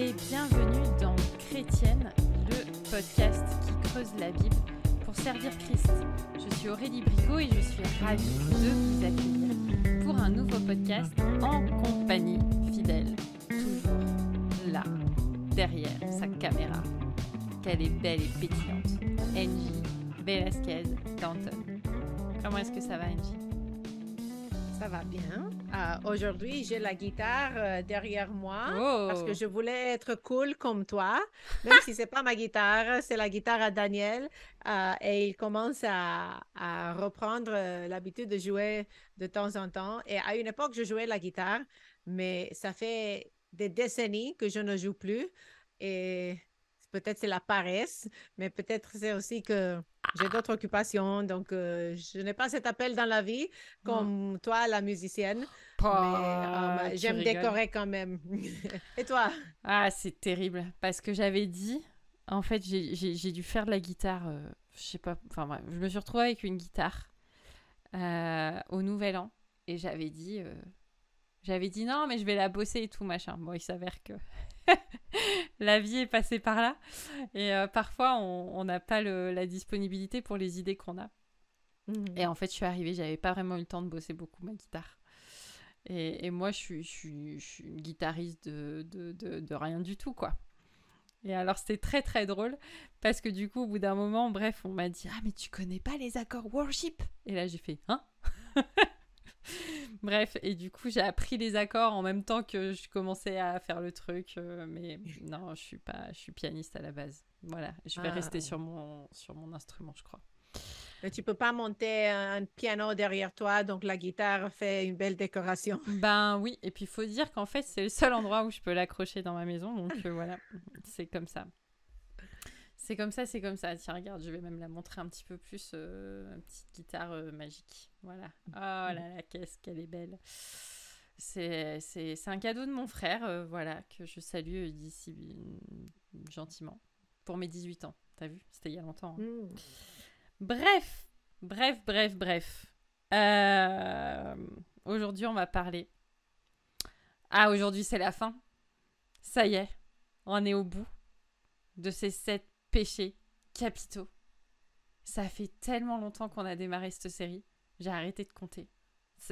et bienvenue dans Chrétienne, le podcast qui creuse la Bible pour servir Christ. Je suis Aurélie Bricot et je suis ravie de vous accueillir pour un nouveau podcast en compagnie fidèle, toujours là, derrière sa caméra. Qu'elle est belle et pétillante. Angie Velasquez Danton. Comment est-ce que ça va, Angie? Ça va bien. Euh, Aujourd'hui, j'ai la guitare euh, derrière moi Oh. parce que je voulais être cool comme toi, même si c'est pas ma guitare, c'est la guitare à Daniel. Euh, et il commence à, à reprendre l'habitude de jouer de temps en temps. Et à une époque, je jouais la guitare, mais ça fait des décennies que je ne joue plus. Et peut-être c'est la paresse, mais peut-être c'est aussi que j'ai d'autres occupations. Donc, euh, je n'ai pas cet appel dans la vie comme toi, la musicienne. Euh, j'aime rigoles. décorer quand même. Et toi? Ah, c'est terrible. Parce que j'avais dit, en fait, j'ai- dû faire de la guitare, euh, je sais pas, enfin bref, je me suis retrouvée avec une guitare euh, au Nouvel An. Et j'avais dit, euh, j'avais dit non, mais je vais la bosser et tout, machin. Bon, il s'avère que la vie est passée par là. Et euh, parfois, on n'a pas le- la disponibilité pour les idées qu'on a. Et en fait, je suis arrivée, j'avais pas vraiment eu le temps de bosser beaucoup ma guitare. Et, et moi, je suis, je, suis, je suis une guitariste de, de, de, de rien du tout, quoi. Et alors, c'était très, très drôle, parce que du coup, au bout d'un moment, bref, on m'a dit « Ah, mais tu connais pas les accords worship ?» Et là, j'ai fait « Hein ?» Bref, et du coup, j'ai appris les accords en même temps que je commençais à faire le truc. euh, mais non, je suis pas, je suis pianiste à la base. Voilà, je vais Ah. rester sur mon, sur mon instrument, je crois. Tu peux pas monter un piano derrière toi, donc la guitare fait une belle décoration. Ben oui, et puis il faut dire qu'en fait, c'est le seul endroit où je peux l'accrocher dans ma maison, donc euh, voilà, c'est comme ça. C'est comme ça, c'est comme ça. Tiens, regarde, je vais même la montrer un petit peu plus, euh, une petite guitare euh, magique. Voilà. Oh là là, qu'est-ce qu'elle est belle. C'est un cadeau de mon frère, voilà, que je salue d'ici euh, gentiment, pour mes 18 ans. T'as vu? C'était il y a longtemps. hein. Mm. Bref, bref, bref, bref. Euh, aujourd'hui, on va parler. Ah, aujourd'hui, c'est la fin. Ça y est, on est au bout de ces sept péchés capitaux. Ça fait tellement longtemps qu'on a démarré cette série. J'ai arrêté de compter.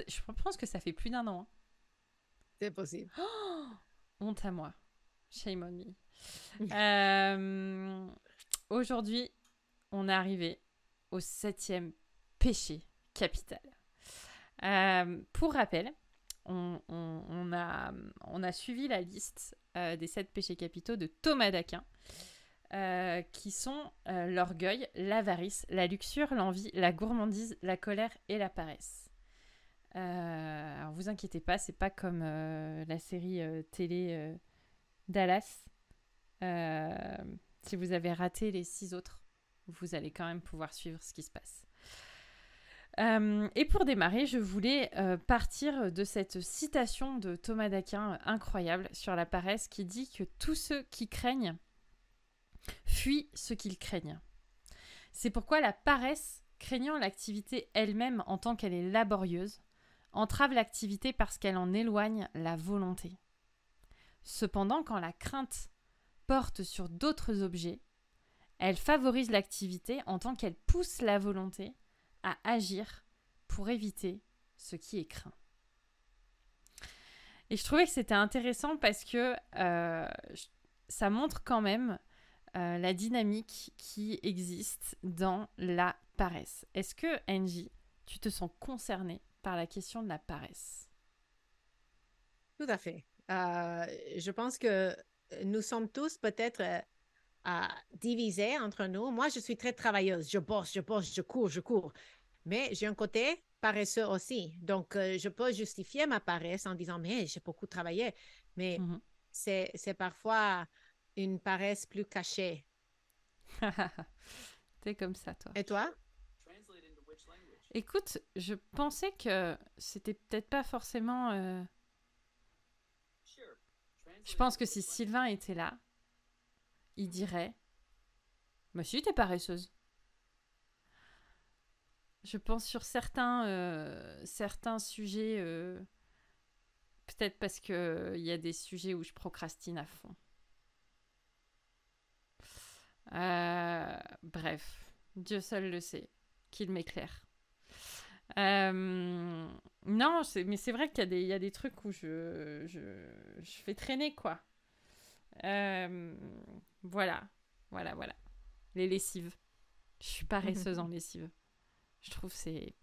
Je pense que ça fait plus d'un an. hein. C'est possible. Honte à moi. Shame on me. Euh, Aujourd'hui, on est arrivé au septième péché capital. Euh, pour rappel, on, a, suivi la liste euh, des sept péchés capitaux de Thomas d'Aquin, euh, qui sont l'orgueil, l'avarice, la luxure, l'envie, la gourmandise, la colère et la paresse. Alors vous inquiétez pas, c'est pas comme la série télé Dallas. Si vous avez raté les six autres, vous allez quand même pouvoir suivre ce qui se passe. Euh, et pour démarrer, je voulais euh, partir de cette citation de Thomas d'Aquin euh, incroyable sur la paresse qui dit que tous ceux qui craignent fuient ceux qu'ils craignent. C'est pourquoi la paresse, craignant l'activité elle-même en tant qu'elle est laborieuse, entrave l'activité parce qu'elle en éloigne la volonté. Cependant, quand la crainte porte sur d'autres objets, elle favorise l'activité en tant qu'elle pousse la volonté à agir pour éviter ce qui est craint. Et je trouvais que c'était intéressant parce que euh, ça montre quand même euh, la dynamique qui existe dans la paresse. Est-ce que, Angie, tu te sens concernée par la question de la paresse? Tout à fait. Euh, je pense que nous sommes tous peut-être divisés entre nous. Moi, je suis très travailleuse. Je bosse, je bosse, je cours, je cours. Mais j'ai un côté paresseux aussi. Donc, euh, je peux justifier ma paresse en disant, mais j'ai beaucoup travaillé. Mais Mhm. c'est, c'est parfois une paresse plus cachée. T'es comme ça, toi. Et toi? Écoute, je pensais que c'était peut-être pas forcément. euh, Je pense que si Sylvain était là, il dirait Bah si, t'es paresseuse. Je pense sur certains, euh, sujets, euh, peut-être parce qu'il euh, y a des sujets où je procrastine à fond. Bref, Dieu seul le sait, qu'il m'éclaire. Non, mais c'est vrai qu'il y, y, a des trucs où je, fais traîner, quoi voilà, voilà, voilà. Les lessives. Je suis paresseuse en lessive. Je trouve c'est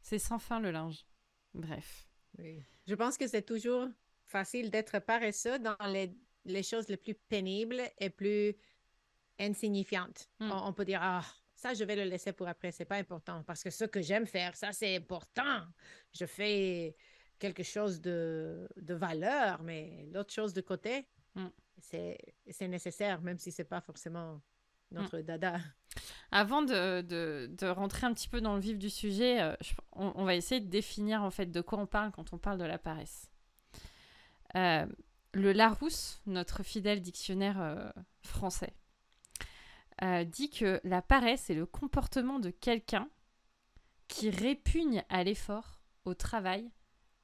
c'est sans fin le linge. Bref. Oui. Je pense que c'est toujours facile d'être paresseux dans les, les, choses les plus pénibles et plus insignifiantes. Hmm. On, peut dire ah ça je vais le laisser pour après, c'est pas important parce que ce que j'aime faire, ça c'est important. Je fais quelque chose de, de valeur, mais l'autre chose de côté, hmm. C'est nécessaire, même si c'est pas forcément Mm. notre dada. Avant de, de, rentrer un petit peu dans le vif du sujet, euh, on, va essayer de définir en fait de quoi on parle quand on parle de la paresse. Euh, le Larousse, notre fidèle dictionnaire euh, français, dit que la paresse est le comportement de quelqu'un qui répugne à l'effort, au travail,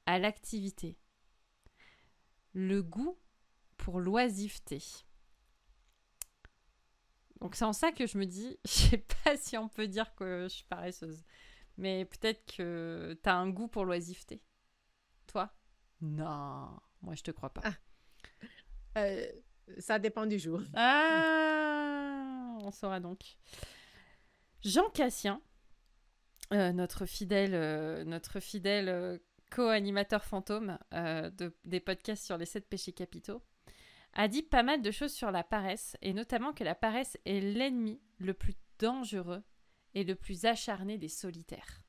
à l'activité. Le goût pour l'oisiveté. Donc c'est en ça que je me dis, je sais pas si on peut dire que je suis paresseuse. Mais peut-être que tu as un goût pour l'oisiveté. Toi? Non, moi je te crois pas. Ah. Euh, ça dépend du jour. Ah, on saura donc. Jean Cassien, euh, notre fidèle, euh, notre fidèle co-animateur fantôme de, des podcasts sur les sept péchés capitaux, a dit pas mal de choses sur la paresse, et notamment que la paresse est l'ennemi le plus dangereux et le plus acharné des solitaires.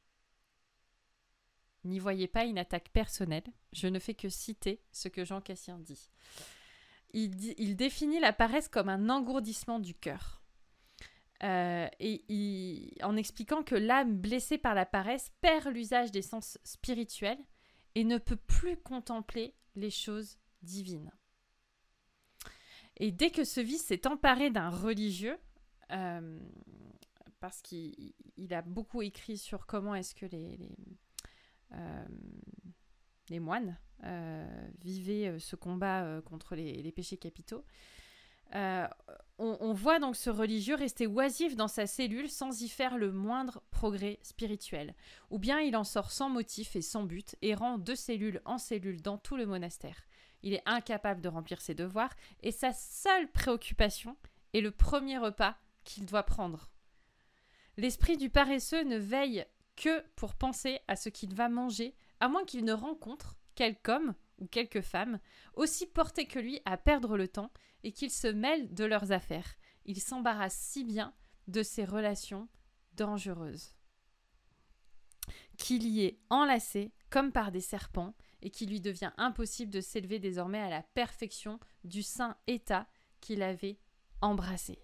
N'y voyez pas une attaque personnelle, je ne fais que citer ce que Jean Cassien dit. Il, définit la paresse comme un engourdissement du cœur. Euh, et en expliquant que l'âme blessée par la paresse perd l'usage des sens spirituels et ne peut plus contempler les choses divines. Et dès que ce vice s'est emparé d'un religieux, euh, parce qu'il a beaucoup écrit sur comment est-ce que les, euh, moines euh, vivaient ce combat contre les, péchés capitaux, on, on, voit donc ce religieux rester oisif dans sa cellule sans y faire le moindre progrès spirituel. Ou bien il en sort sans motif et sans but, errant de cellule en cellule dans tout le monastère il est incapable de remplir ses devoirs, et sa seule préoccupation est le premier repas qu'il doit prendre. L'esprit du paresseux ne veille que pour penser à ce qu'il va manger, à moins qu'il ne rencontre quelque homme ou quelque femme, aussi porté que lui à perdre le temps, et qu'il se mêle de leurs affaires. Il s'embarrasse si bien de ses relations dangereuses. Qu'il y est enlacé comme par des serpents, et qu'il lui devient impossible de s'élever désormais à la perfection du saint état qu'il avait embrassé.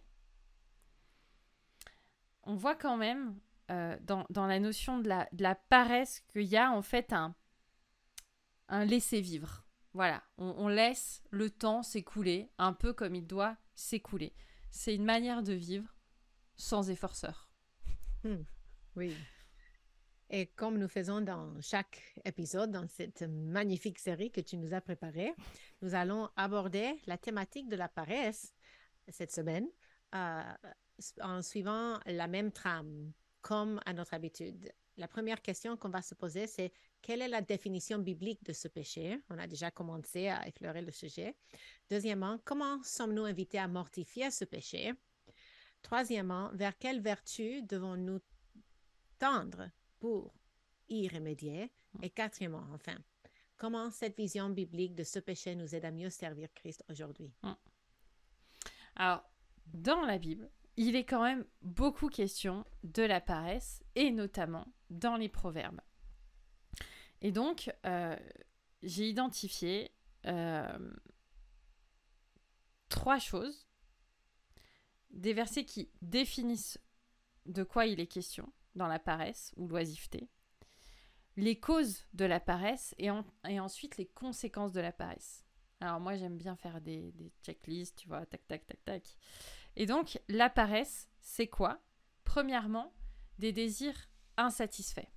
On voit quand même euh, dans, la notion de la, de la paresse qu'il y a en fait un, un laisser-vivre. Voilà, on, laisse le temps s'écouler un peu comme il doit s'écouler. C'est une manière de vivre sans efforceur. Hmm. Oui. Et comme nous faisons dans chaque épisode, dans cette magnifique série que tu nous as préparée, nous allons aborder la thématique de la paresse cette semaine euh, en suivant la même trame, comme à notre habitude. La première question qu'on va se poser, c'est quelle est la définition biblique de ce péché? On a déjà commencé à effleurer le sujet. Deuxièmement, comment sommes-nous invités à mortifier ce péché? Troisièmement, vers quelle vertu devons-nous tendre pour y remédier. Mm. Et quatrièmement, enfin, comment cette vision biblique de ce péché nous aide à mieux servir Christ aujourd'hui? Mm. Alors, dans la Bible, il est quand même beaucoup question de la paresse, et notamment dans les proverbes. Et donc, euh, j'ai identifié euh, trois choses, des versets qui définissent de quoi il est question, dans la paresse ou l'oisiveté, les causes de la paresse et, ensuite les conséquences de la paresse. Alors moi j'aime bien faire des, des, checklists, tu vois, tac, tac, tac, tac. Et donc la paresse, c'est quoi? Premièrement, des désirs insatisfaits.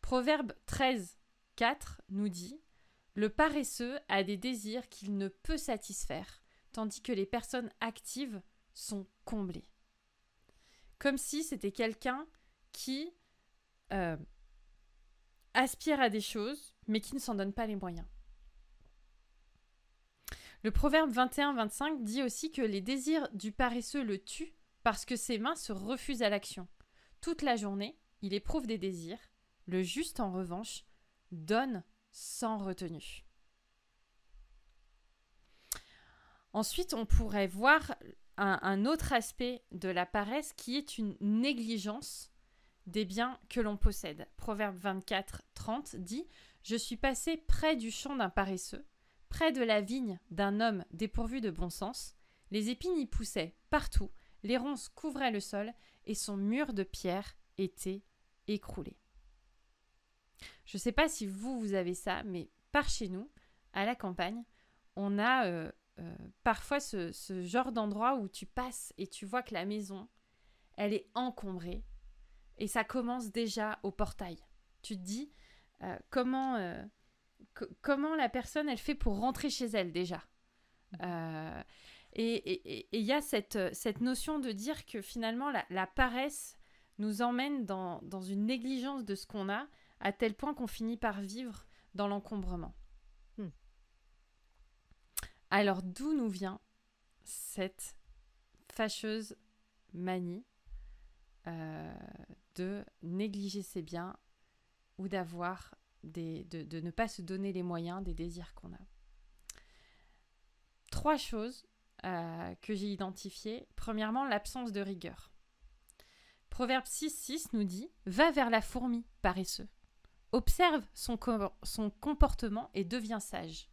Proverbe 13, 4 nous dit Le paresseux a des désirs qu'il ne peut satisfaire, tandis que les personnes actives sont comblées. comme si c'était quelqu'un qui euh, aspire à des choses, mais qui ne s'en donne pas les moyens. Le proverbe 21-25 dit aussi que les désirs du paresseux le tuent parce que ses mains se refusent à l'action. Toute la journée, il éprouve des désirs. Le juste, en revanche, donne sans retenue. Ensuite, on pourrait voir un, autre aspect de la paresse qui est une négligence des biens que l'on possède. Proverbe 24, 30 dit Je suis passé près du champ d'un paresseux, près de la vigne d'un homme dépourvu de bon sens. Les épines y poussaient partout, les ronces couvraient le sol, et son mur de pierre était écroulé. Je ne sais pas si vous, vous avez ça, mais par chez nous, à la campagne, on a euh, euh, parfois ce, genre d'endroit où tu passes et tu vois que la maison, elle est encombrée. Et ça commence déjà au portail. Tu te dis euh, comment, euh, comment la personne, elle fait pour rentrer chez elle déjà? Mmh. et il y a cette, cette, notion de dire que finalement, la, paresse nous emmène dans, dans une négligence de ce qu'on a, à tel point qu'on finit par vivre dans l'encombrement. Alors d'où nous vient cette fâcheuse manie? Euh, de négliger ses biens ou d'avoir des, de, ne pas se donner les moyens des désirs qu'on a. Trois choses euh, que j'ai identifiées. Premièrement, l'absence de rigueur. Proverbe 6.6 nous dit Va vers la fourmi, paresseux. Observe son, son comportement et deviens sage.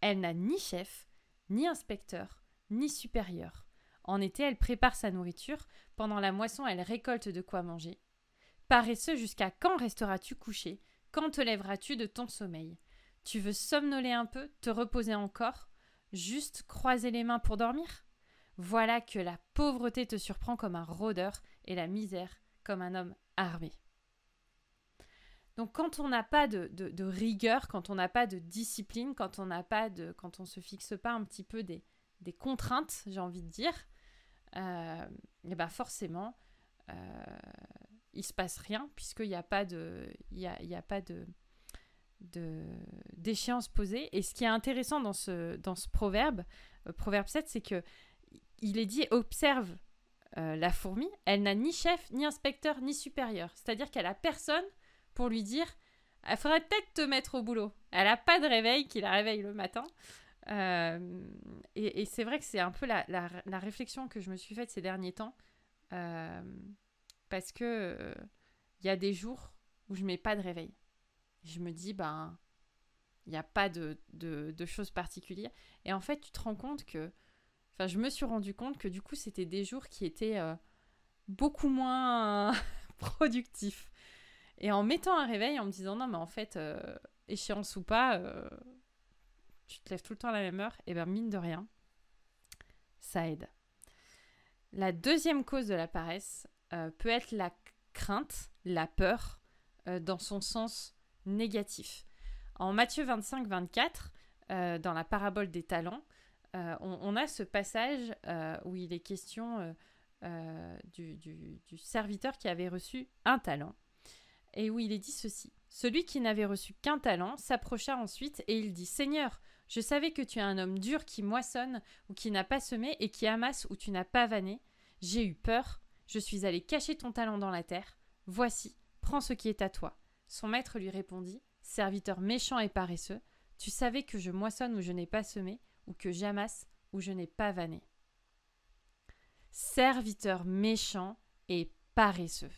Elle n'a ni chef, ni inspecteur, ni supérieur. En été, elle prépare sa nourriture, pendant la moisson, elle récolte de quoi manger. Paresseux, jusqu'à quand resteras-tu couché? Quand te lèveras-tu de ton sommeil? Tu veux somnoler un peu, te reposer encore? Juste croiser les mains pour dormir? Voilà que la pauvreté te surprend comme un rôdeur et la misère comme un homme armé. Donc quand on n'a pas de, rigueur, quand on n'a pas de discipline, quand on n'a pas de, quand on se fixe pas un petit peu des, contraintes, j'ai envie de dire, euh, et ben forcément, euh, il se passe rien puisqu'il n'y a pas de, il y a, pas de, d'échéance posée. Et ce qui est intéressant dans ce, dans ce proverbe, euh, proverbe 7, c'est que il est dit observe euh, la fourmi, elle n'a ni chef, ni inspecteur, ni supérieur. C'est-à-dire qu'elle a personne pour lui dire il faudrait peut-être te mettre au boulot. Elle n'a pas de réveil qui la réveille le matin. Euh, et, c'est vrai que c'est un peu la, réflexion que je me suis faite ces derniers temps. Parce que il y a des jours où je mets pas de réveil. Je me dis, ben, il n'y a pas de, de, choses particulières. Et en fait, tu te rends compte que. Enfin, je me suis rendu compte que du coup, c'était des jours qui étaient euh, beaucoup moins productifs. Et en mettant un réveil, en me disant non, mais en fait, euh, échéance ou pas, euh, tu te lèves tout le temps à la même heure, et bien mine de rien, ça aide. La deuxième cause de la paresse euh, peut être la crainte, la peur, dans son sens négatif. En Matthieu 25-24, dans la parabole des talents, on, a ce passage où il est question du serviteur qui avait reçu un talent et où il est dit ceci. Celui qui n'avait reçu qu'un talent s'approcha ensuite et il dit Seigneur, je savais que tu es un homme dur qui moissonne ou qui n'a pas semé et qui amasse où tu n'as pas vanné. J'ai eu peur, je suis allé cacher ton talent dans la terre. Voici, prends ce qui est à toi. Son maître lui répondit Serviteur méchant et paresseux, tu savais que je moissonne où je n'ai pas semé, ou que j'amasse où je n'ai pas vanné. Serviteur méchant et paresseux.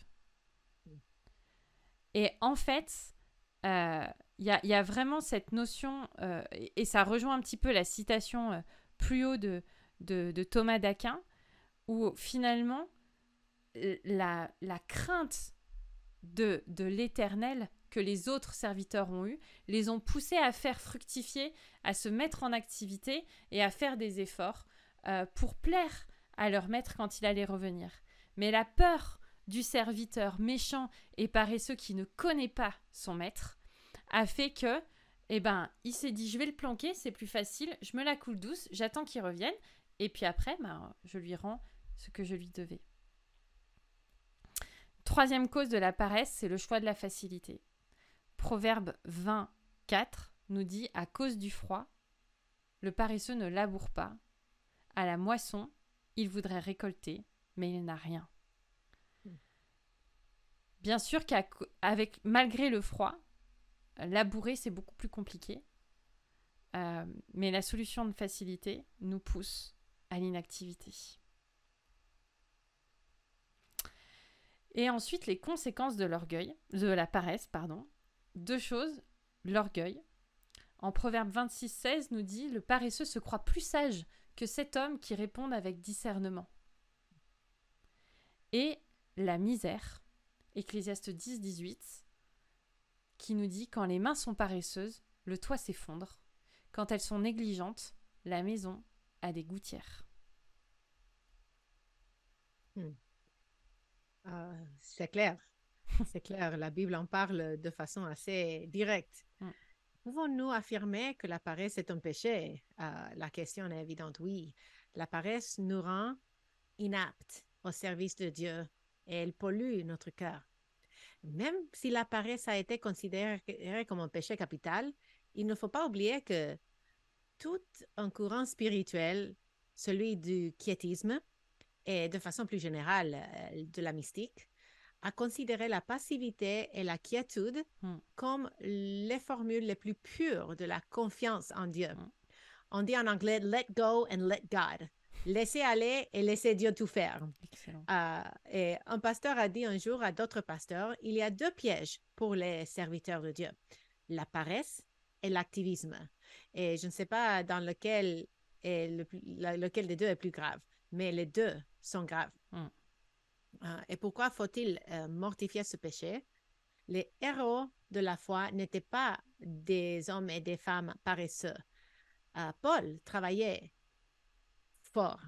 Et en fait, il euh, y, a, vraiment cette notion, euh, et, ça rejoint un petit peu la citation euh, plus haut de, de, Thomas d'Aquin, où finalement, la, crainte de, de l'éternel que les autres serviteurs ont eu, les ont poussés à faire fructifier, à se mettre en activité et à faire des efforts pour plaire à leur maître quand il allait revenir. Mais la peur du serviteur méchant et paresseux qui ne connaît pas son maître a fait que, eh ben, il s'est dit, je vais le planquer, c'est plus facile, je me la coule douce, j'attends qu'il revienne, et puis après, ben, je lui rends ce que je lui devais. Troisième cause de la paresse, c'est le choix de la facilité. Proverbe 24 nous dit À cause du froid, le paresseux ne laboure pas. À la moisson, il voudrait récolter, mais il n'a rien. Bien sûr qu'avec malgré le froid, labourer c'est beaucoup plus compliqué. Euh, mais la solution de facilité nous pousse à l'inactivité. Et ensuite, les conséquences de l'orgueil, de la paresse, pardon. Deux choses, l'orgueil. En Proverbe 26, 16 nous dit Le paresseux se croit plus sage que cet homme qui répond avec discernement. Et la misère, Ecclésiaste 10, 18, qui nous dit Quand les mains sont paresseuses, le toit s'effondre. Quand elles sont négligentes, la maison a des gouttières. Hmm. Ah, c'est clair. C'est clair. La Bible en parle de façon assez directe. Hmm. Pouvons-nous affirmer que la paresse est un péché? Ah, la question est évidente, oui. La paresse nous rend inaptes au service de Dieu et elle pollue notre cœur. Même si la paresse a été considérée comme un péché capital, il ne faut pas oublier que tout un courant spirituel, celui du quiétisme et de façon plus générale euh, de la mystique, a considéré la passivité et la quiétude hmm. comme les formules les plus pures de la confiance en Dieu. Hmm. On dit en anglais let go and let God. Laissez aller et laissez Dieu tout faire. Euh, et un pasteur a dit un jour à d'autres pasteurs, il y a deux pièges pour les serviteurs de Dieu, la paresse et l'activisme. Et je ne sais pas dans lequel, est le, lequel des deux est plus grave, mais les deux sont graves. Hmm. Euh, et pourquoi faut-il euh, mortifier ce péché? Les héros de la foi n'étaient pas des hommes et des femmes paresseux. Euh, Paul travaillait fort,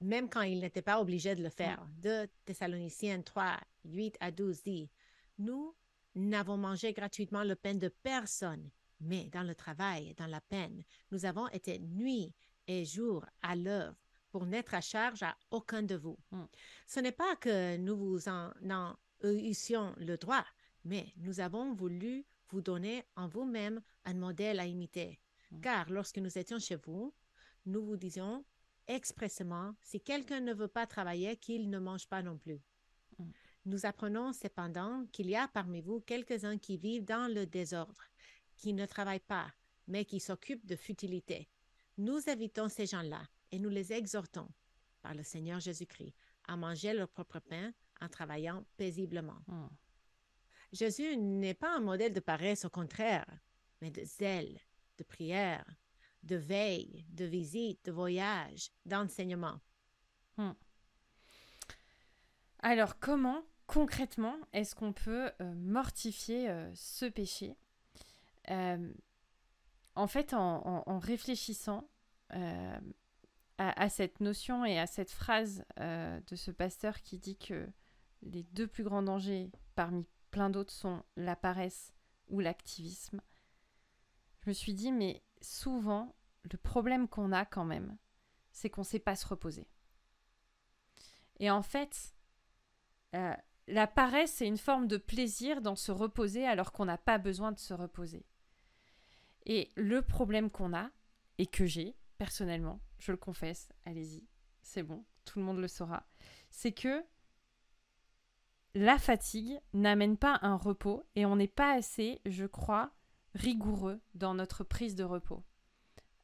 même quand il n'était pas obligé de le faire. Hmm. De Thessaloniciens 3, 8 à 12 dit, Nous n'avons mangé gratuitement le pain de personne mais dans le travail, dans la peine, nous avons été nuit et jour à l'œuvre pour n'être à charge à aucun de vous. Hmm. Ce n'est pas que nous vous en, eussions le droit, mais nous avons voulu vous donner en vous-même un modèle à imiter. Hmm. Car lorsque nous étions chez vous, nous vous disions expressément, si quelqu'un ne veut pas travailler, qu'il ne mange pas non plus. Hmm. Nous apprenons cependant qu'il y a parmi vous quelques-uns qui vivent dans le désordre qui ne travaillent pas, mais qui s'occupent de futilité. Nous évitons ces gens-là et nous les exhortons, par le Seigneur Jésus-Christ, à manger leur propre pain en travaillant paisiblement. Hmm. Jésus n'est pas un modèle de paresse, au contraire, mais de zèle, de prière, de veille, de visite, de voyage, d'enseignement. Hmm. Alors, comment concrètement est-ce qu'on peut euh, mortifier euh, ce péché? Euh, en fait, en, réfléchissant euh, à, cette notion et à cette phrase euh, de ce pasteur qui dit que les deux plus grands dangers parmi plein d'autres sont la paresse ou l'activisme, je me suis dit, mais souvent, le problème qu'on a quand même, c'est qu'on ne sait pas se reposer. Et en fait, la paresse, c'est une forme de plaisir dans se reposer alors qu'on n'a pas besoin de se reposer. Et le problème qu'on a, et que j'ai personnellement, je le confesse, allez-y, c'est bon, tout le monde le saura, c'est que la fatigue n'amène pas un repos et on n'est pas assez, je crois, rigoureux dans notre prise de repos.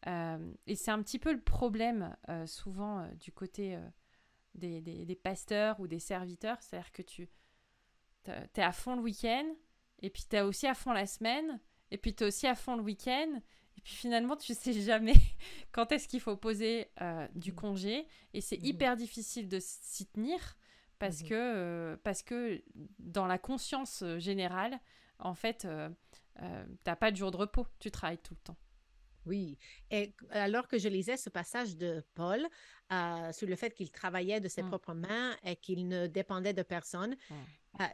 Euh, et c'est un petit peu le problème euh, souvent euh, du côté des, des, pasteurs ou des serviteurs, c'est-à-dire que tu es à fond le week-end et puis tu es aussi à fond la semaine et puis tu es aussi à fond le week-end. Et puis finalement, tu sais jamais quand est-ce qu'il faut poser euh, du mmh. congé. Et c'est mmh. hyper difficile de s'y tenir parce, mmh. que, euh, parce que dans la conscience euh, générale, en fait, euh, n'as pas de jour de repos. Tu travailles tout le temps. Oui. Et alors que je lisais ce passage de Paul sur le fait qu'il travaillait de ses propres mains et qu'il ne dépendait de personne,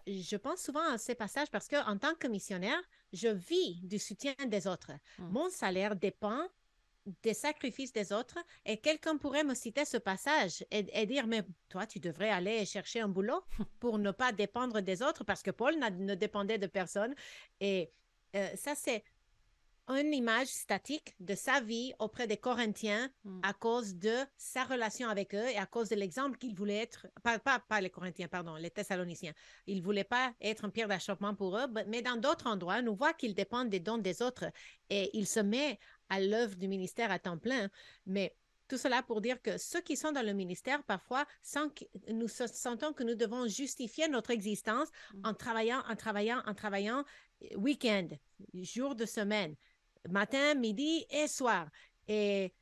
je pense souvent à ces passages parce qu'en tant que missionnaire, je vis du soutien des autres. Mmh. Mon salaire dépend des sacrifices des autres et quelqu'un pourrait me citer ce passage et, dire, mais toi, tu devrais aller chercher un boulot pour ne pas dépendre des autres parce que Paul ne dépendait de personne. Et euh, ça, c'est une image statique de sa vie auprès des Corinthiens mm. à cause de sa relation avec eux et à cause de l'exemple qu'il voulait être, pas, pas, les Corinthiens, pardon, les Thessaloniciens. Il ne voulait pas être un pierre d'achoppement pour eux, mais dans d'autres endroits, nous voit qu'il dépend des dons des autres et il se met à l'œuvre du ministère à temps plein. Mais tout cela pour dire que ceux qui sont dans le ministère, parfois, sans que nous sentons que nous devons justifier notre existence mm. en travaillant, en travaillant, en travaillant, week-end, jour de semaine matin, midi et soir. Et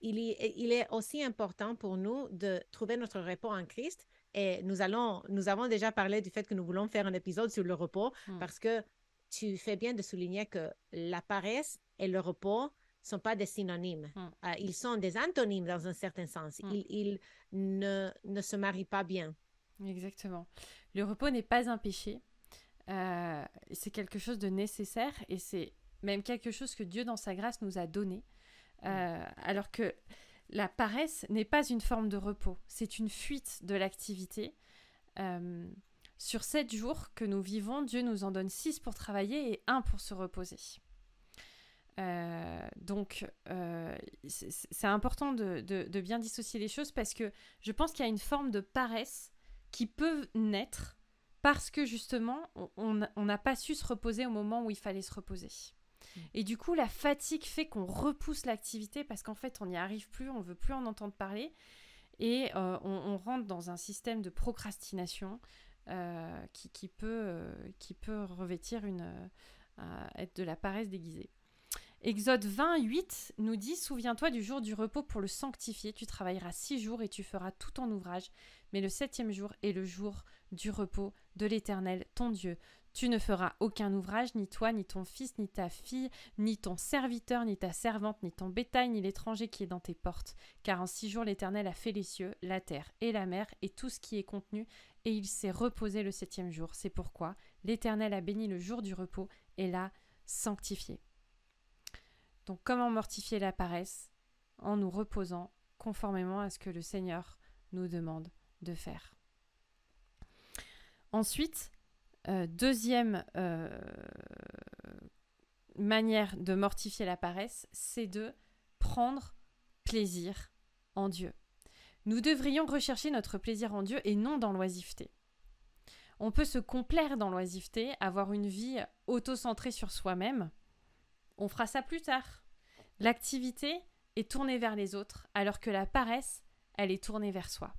il, il est aussi important pour nous de trouver notre repos en Christ. Et nous allons, nous avons déjà parlé du fait que nous voulons faire un épisode sur le repos hmm. parce que tu fais bien de souligner que la paresse et le repos sont pas des synonymes. Hmm. Euh, ils sont des antonymes dans un certain sens. Hmm. Ils, ne, ne, se marient pas bien. Exactement. Le repos n'est pas un péché. Euh, c'est quelque chose de nécessaire et c'est même quelque chose que Dieu dans sa grâce nous a donné. Euh, alors que la paresse n'est pas une forme de repos, c'est une fuite de l'activité. Euh, sur sept jours que nous vivons, Dieu nous en donne six pour travailler et un pour se reposer. Euh, donc, c'est important de, bien dissocier les choses parce que je pense qu'il y a une forme de paresse qui peut naître parce que justement, on n'a pas su se reposer au moment où il fallait se reposer. Mm. Et du coup, la fatigue fait qu'on repousse l'activité parce qu'en fait, on n'y arrive plus, on veut plus en entendre parler. Et euh, on, rentre dans un système de procrastination euh, qui, peut, euh, qui peut revêtir une, être de la paresse déguisée. Exode 28 nous dit Souviens-toi du jour du repos pour le sanctifier. Tu travailleras six jours et tu feras tout ton ouvrage. Mais le septième jour est le jour du repos de l'Éternel, ton Dieu. Tu ne feras aucun ouvrage, ni toi, ni ton fils, ni ta fille, ni ton serviteur, ni ta servante, ni ton bétail, ni l'étranger qui est dans tes portes. Car en six jours l'Éternel a fait les cieux, la terre et la mer, et tout ce qui est contenu, et il s'est reposé le septième jour. C'est pourquoi l'Éternel a béni le jour du repos et l'a sanctifié. Donc comment mortifier la paresse En nous reposant conformément à ce que le Seigneur nous demande de faire? Ensuite, euh, deuxième euh, manière de mortifier la paresse, c'est de prendre plaisir en Dieu. Nous devrions rechercher notre plaisir en Dieu et non dans l'oisiveté. On peut se complaire dans l'oisiveté, avoir une vie auto-centrée sur soi-même. On fera ça plus tard. L'activité est tournée vers les autres, alors que la paresse, elle est tournée vers soi.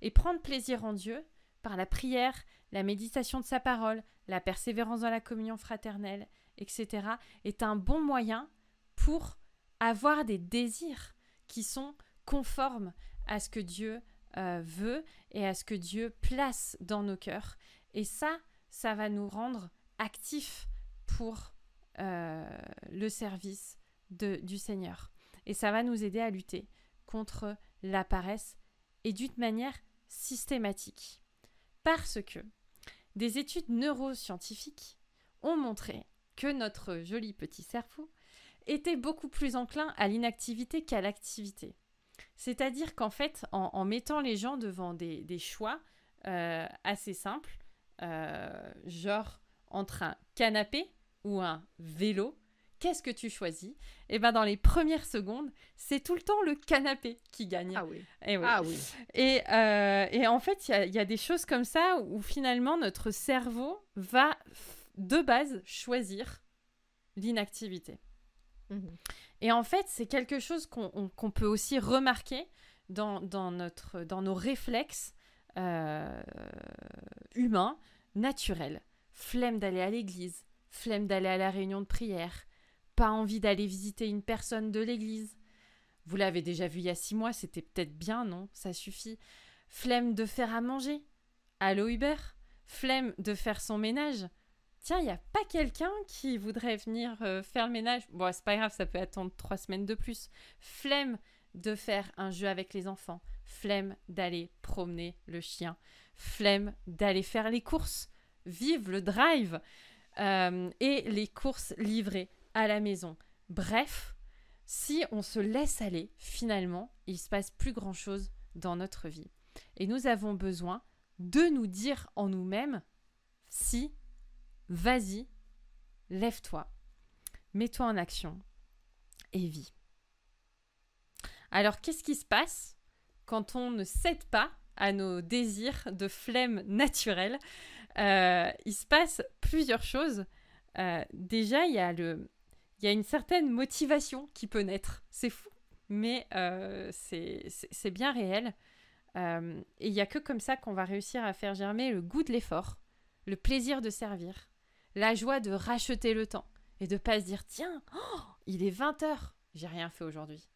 Et prendre plaisir en Dieu, par la prière, la méditation de sa parole, la persévérance dans la communion fraternelle, etc., est un bon moyen pour avoir des désirs qui sont conformes à ce que Dieu euh, veut et à ce que Dieu place dans nos cœurs. Et ça, ça va nous rendre actifs pour euh, le service du Seigneur. Et ça va nous aider à lutter contre la paresse et d'une manière systématique. Parce que des études neuroscientifiques ont montré que notre joli petit cerveau était beaucoup plus enclin à l'inactivité qu'à l'activité. C'est-à-dire qu'en fait, en, mettant les gens devant des, choix euh, assez simples, euh, genre entre un canapé ou un vélo, qu'est-ce que tu choisis? Et eh bien dans les premières secondes, c'est tout le temps le canapé qui gagne. Ah oui. Et, oui. Ah oui. et, euh, et en fait, il y, a des choses comme ça où finalement notre cerveau va de base choisir l'inactivité. Mhm. Et en fait, c'est quelque chose qu'on peut aussi remarquer dans, dans, notre, dans nos réflexes euh, humains, naturels. Flemme d'aller à l'église, flemme d'aller à la réunion de prière, pas envie d'aller visiter une personne de l'église. Vous l'avez déjà vu il y a six mois, c'était peut-être bien, non? Ça suffit. Flemme de faire à manger. Allô Hubert? Flemme de faire son ménage. Tiens, il n'y a pas quelqu'un qui voudrait venir euh, faire le ménage? Bon, c'est pas grave, ça peut attendre trois semaines de plus. Flemme de faire un jeu avec les enfants. Flemme d'aller promener le chien. Flemme d'aller faire les courses. Vive le drive euh, Et les courses livrées à la maison. Bref, si on se laisse aller, finalement, il se passe plus grand-chose dans notre vie. Et nous avons besoin de nous dire en nous-mêmes si, vas-y, lève-toi, mets-toi en action et vis. Alors, qu'est-ce qui se passe quand on ne cède pas à nos désirs de flemme naturelle? Euh, Il se passe plusieurs choses. Euh, déjà, il y, a le, il y a une certaine motivation qui peut naître. C'est fou, mais euh, c'est bien réel. et il n'y a que comme ça qu'on va réussir à faire germer le goût de l'effort, le plaisir de servir, la joie de racheter le temps et de pas se dire tiens, oh, il est 20h, j'ai rien fait aujourd'hui.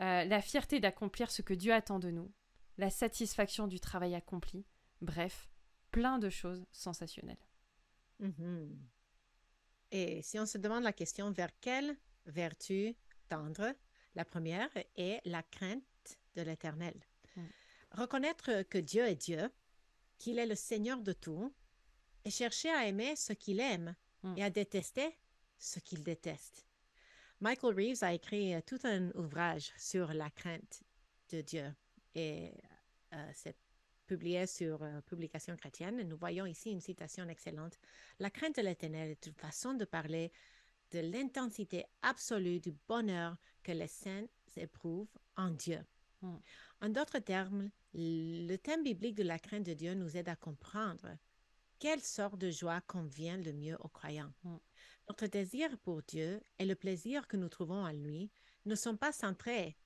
Euh, la fierté d'accomplir ce que Dieu attend de nous, la satisfaction du travail accompli, bref, plein de choses sensationnelles. Mhm. Et si on se demande la question vers quelle vertu tendre, la première est la crainte de l'Éternel. Mm. Reconnaître que Dieu est Dieu, qu'il est le Seigneur de tout, et chercher à aimer ce qu'il aime mm. et à détester ce qu'il déteste. Michael Reeves a écrit euh, tout un ouvrage sur la crainte de Dieu et euh, c'est publié sur euh, Publication chrétienne. Nous voyons ici une citation excellente. La crainte de l'éternel est une façon de parler de l'intensité absolue du bonheur que les saints éprouvent en Dieu. Hmm. En d'autres termes, le thème biblique de la crainte de Dieu nous aide à comprendre quelle sorte de joie convient le mieux aux croyants. Hmm. Notre désir pour Dieu et le plaisir que nous trouvons en lui ne sont pas centrés,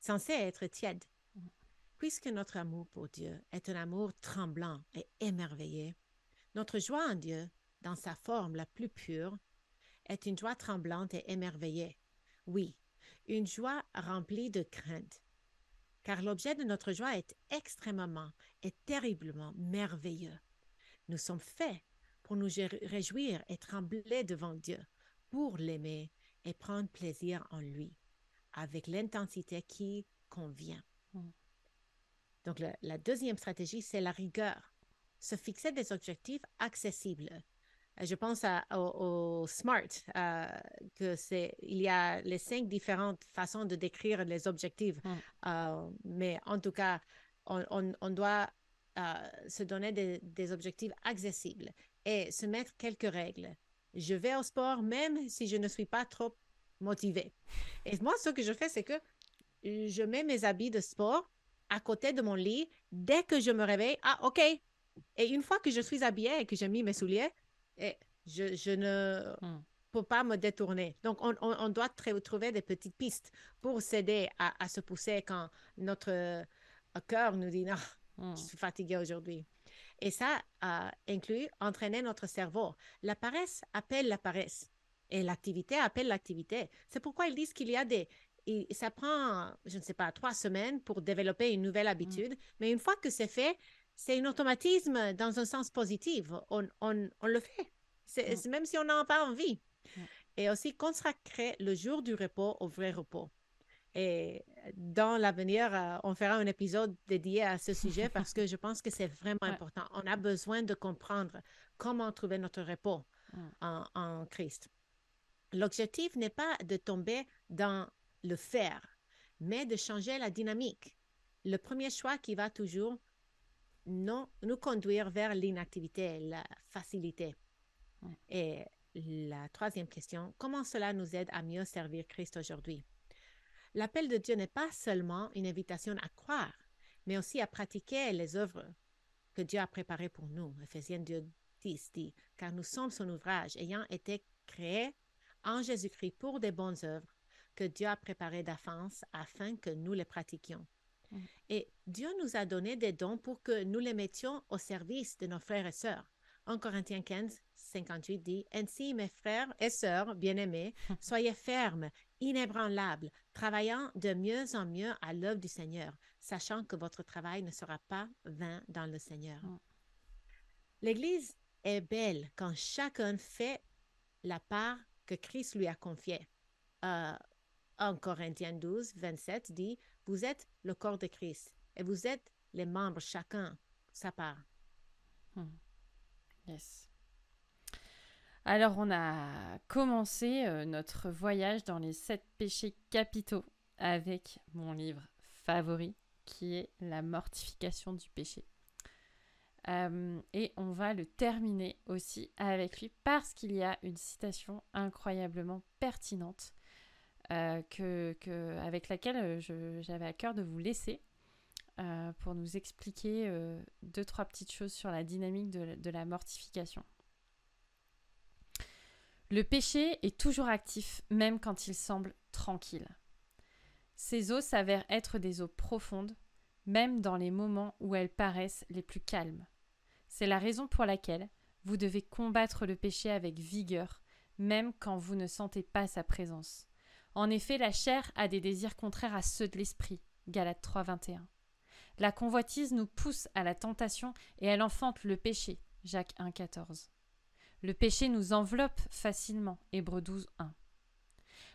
censés être tièdes. Puisque notre amour pour Dieu est un amour tremblant et émerveillé, notre joie en Dieu, dans sa forme la plus pure, est une joie tremblante et émerveillée. Oui, une joie remplie de crainte. Car l'objet de notre joie est extrêmement et terriblement merveilleux. Nous sommes faits pour nous réjouir et trembler devant Dieu, pour l'aimer et prendre plaisir en lui, avec l'intensité qui convient. Mm. Donc, la deuxième stratégie, c'est la rigueur. Se fixer des objectifs accessibles. Euh, je pense au, SMART, euh, que c'est, il y a les cinq différentes façons de décrire les objectifs. Mm. Euh, mais en tout cas, on, doit se donner des, objectifs accessibles et se mettre quelques règles. Je vais au sport même si je ne suis pas trop motivée. Et moi, ce que je fais, c'est que je mets mes habits de sport à côté de mon lit dès que je me réveille. Ah, OK. Et une fois que je suis habillée et que j'ai mis mes souliers, et je, je ne hmm. peux pas me détourner. Donc, on, on, doit trouver des petites pistes pour s'aider à, à, se pousser quand notre euh, cœur nous dit non, hmm. je suis fatiguée aujourd'hui. Et ça inclut entraîner notre cerveau. La paresse appelle la paresse et l'activité appelle l'activité. C'est pourquoi ils disent qu'il y a des... ça prend, je ne sais pas, trois semaines pour développer une nouvelle mm. habitude, mais une fois que c'est fait, c'est un automatisme dans un sens positif. On, on, on le fait, c'est, mm. même si on n'a pas envie. Mm. Et aussi consacrer le jour du repos au vrai repos. Et dans l'avenir, euh, on fera un épisode dédié à ce sujet parce que je pense que c'est vraiment important. On a besoin de comprendre comment trouver notre repos en, Christ. L'objectif n'est pas de tomber dans le faire, mais de changer la dynamique. Le premier choix qui va toujours non, nous conduire vers l'inactivité, la facilité. Et la troisième question, comment cela nous aide à mieux servir Christ aujourd'hui? L'appel de Dieu n'est pas seulement une invitation à croire, mais aussi à pratiquer les œuvres que Dieu a préparées pour nous. Ephésiens 10 dit, car nous sommes son ouvrage, ayant été créés en Jésus-Christ pour des bonnes œuvres que Dieu a préparées d'avance afin que nous les pratiquions. Mm. Et Dieu nous a donné des dons pour que nous les mettions au service de nos frères et sœurs. En Corinthiens 15, 58 dit, Ainsi, mes frères et sœurs bien-aimés, soyez fermes, inébranlables, travaillant de mieux en mieux à l'œuvre du Seigneur, sachant que votre travail ne sera pas vain dans le Seigneur. Mm. L'Église est belle quand chacun fait la part que Christ lui a confiée. Euh, en Corinthiens 12, 27 dit, Vous êtes le corps de Christ et vous êtes les membres chacun sa part. Hmm. Yes. Alors, on a commencé euh, notre voyage dans les sept péchés capitaux avec mon livre favori qui est La mortification du péché. Euh, et on va le terminer aussi avec lui parce qu'il y a une citation incroyablement pertinente euh, avec laquelle j'avais à cœur de vous laisser pour nous expliquer deux, trois petites choses sur la dynamique de la mortification. Le péché est toujours actif, même quand il semble tranquille. Ces eaux s'avèrent être des eaux profondes, même dans les moments où elles paraissent les plus calmes. C'est la raison pour laquelle vous devez combattre le péché avec vigueur, même quand vous ne sentez pas sa présence. En effet, la chair a des désirs contraires à ceux de l'esprit. Galates 3.21. La convoitise nous pousse à la tentation et elle enfante le péché. Jacques 1.14. Le péché nous enveloppe facilement. Hébreux 12, 1.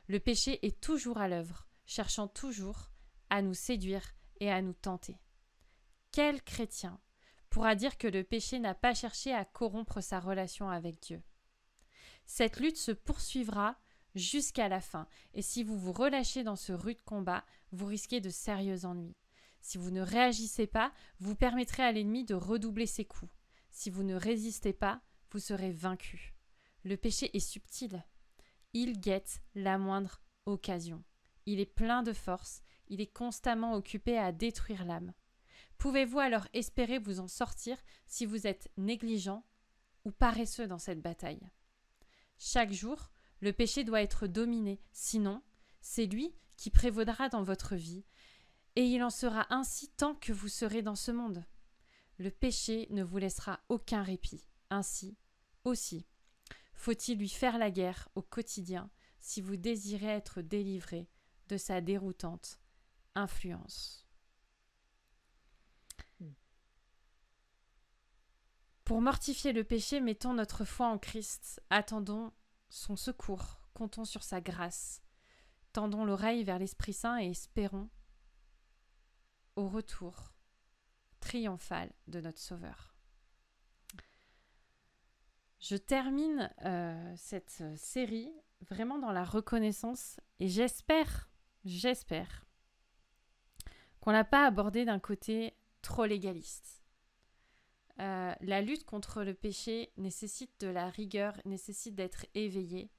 Le péché est toujours à l'œuvre, cherchant toujours à nous séduire et à nous tenter. Quel chrétien pourra dire que le péché n'a pas cherché à corrompre sa relation avec Dieu? Cette lutte se poursuivra jusqu'à la fin, et si vous vous relâchez dans ce rude combat, vous risquez de sérieux ennuis. Si vous ne réagissez pas, vous permettrez à l'ennemi de redoubler ses coups. Si vous ne résistez pas, vous serez vaincu. Le péché est subtil. Il guette la moindre occasion. Il est plein de force, il est constamment occupé à détruire l'âme. Pouvez-vous alors espérer vous en sortir si vous êtes négligent ou paresseux dans cette bataille? Chaque jour, le péché doit être dominé, sinon, c'est lui qui prévaudra dans votre vie, et il en sera ainsi tant que vous serez dans ce monde. Le péché ne vous laissera aucun répit. Ainsi, aussi, faut-il lui faire la guerre au quotidien si vous désirez être délivré de sa déroutante influence. Pour mortifier le péché, mettons notre foi en Christ, attendons son secours, comptons sur sa grâce, tendons l'oreille vers l'Esprit Saint et espérons au retour triomphal de notre Sauveur. Je termine euh, cette série vraiment dans la reconnaissance et j'espère, j'espère qu'on n'a pas abordé d'un côté trop légaliste. Euh, la lutte contre le péché nécessite de la rigueur, nécessite d'être éveillé.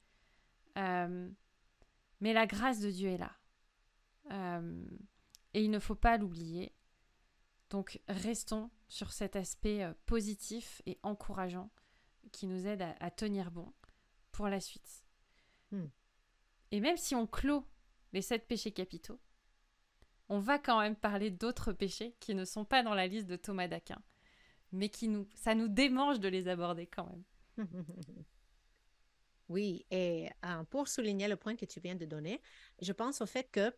mais la grâce de Dieu est là. et il ne faut pas l'oublier. Donc restons sur cet aspect positif et encourageant qui nous aide à, tenir bon pour la suite. Hmm. Et même si on clôt les sept péchés capitaux, on va quand même parler d'autres péchés qui ne sont pas dans la liste de Thomas d'Aquin, mais qui nous, ça nous démange de les aborder quand même. Oui, et euh, pour souligner le point que tu viens de donner, je pense au fait que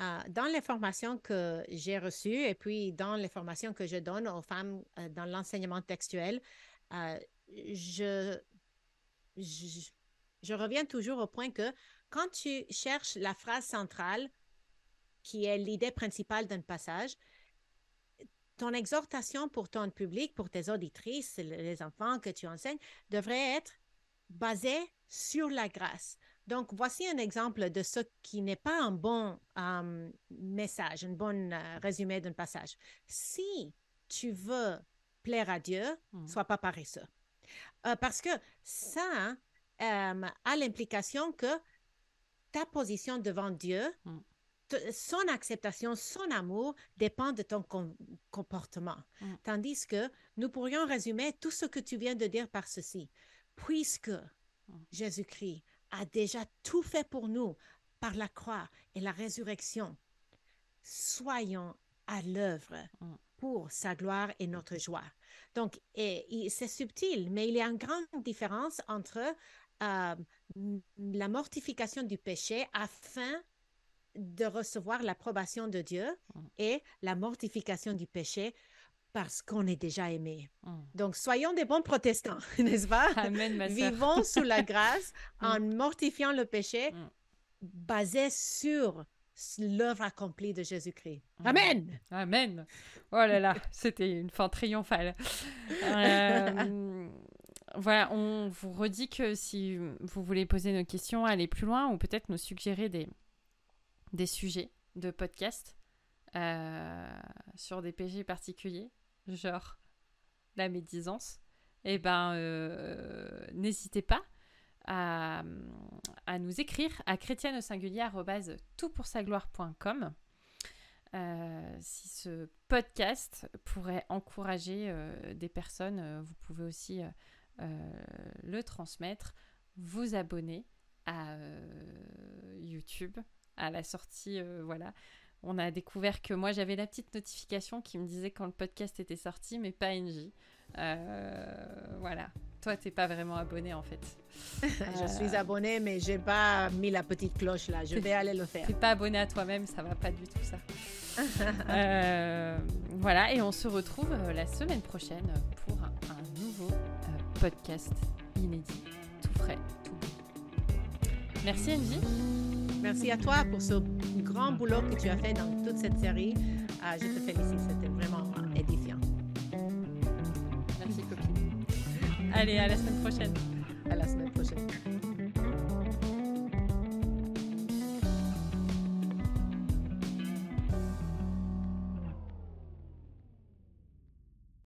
euh, dans les formations que j'ai reçues et puis dans les formations que je donne aux femmes euh, dans l'enseignement textuel, je, je, reviens toujours au point que quand tu cherches la phrase centrale, qui est l'idée principale d'un passage, ton exhortation pour ton public, pour tes auditrices, les enfants que tu enseignes, devrait être basée sur la grâce. Donc, voici un exemple de ce qui n'est pas un bon euh, message, un bon euh, résumé d'un passage. Si tu veux plaire à Dieu, mmh. sois pas paresseux. Euh, parce que ça euh, a l'implication que ta position devant Dieu, mm. son acceptation, son amour dépend de ton comportement. Mm. Tandis que nous pourrions résumer tout ce que tu viens de dire par ceci. Puisque mm. Jésus-Christ a déjà tout fait pour nous par la croix et la résurrection, soyons à l'œuvre pour sa gloire et notre joie. Donc, c'est subtil, mais il y a une grande différence entre euh, la mortification du péché afin de recevoir l'approbation de Dieu mm. et la mortification du péché parce qu'on est déjà aimé. Mm. Donc, soyons des bons protestants, n'est-ce pas? Amen, ma Vivons sous la grâce en mm. mortifiant le péché basé sur l'œuvre accomplie de Jésus-Christ. Amen. Amen. Oh là là, c'était une fin triomphale. Euh, voilà, on vous redit que si vous voulez poser nos questions, aller plus loin ou peut-être nous suggérer des, des sujets de podcast euh, sur des PG particuliers, genre la médisance, eh ben, euh, n'hésitez pas à, nous écrire à chrétienne toutpoursagloire.com euh, si ce podcast pourrait encourager euh, des personnes, vous pouvez aussi le transmettre, vous abonner à YouTube à la sortie. voilà, on a découvert que moi j'avais la petite notification qui me disait quand le podcast était sorti, mais pas NJ. voilà, toi, t'es pas vraiment abonné en fait. je suis abonné, mais j'ai pas mis la petite cloche là. Je vais aller le faire. T'es pas abonné à toi-même, ça va pas du tout ça. Euh, voilà, et on se retrouve euh, la semaine prochaine pour un, nouveau euh, podcast inédit, tout frais, tout beau. Merci Angie. Merci à toi pour ce grand boulot que tu as fait dans toute cette série. Euh, je te félicite, c'était vraiment euh, édifiant. Merci, copine. Allez, à la semaine prochaine. À la semaine prochaine.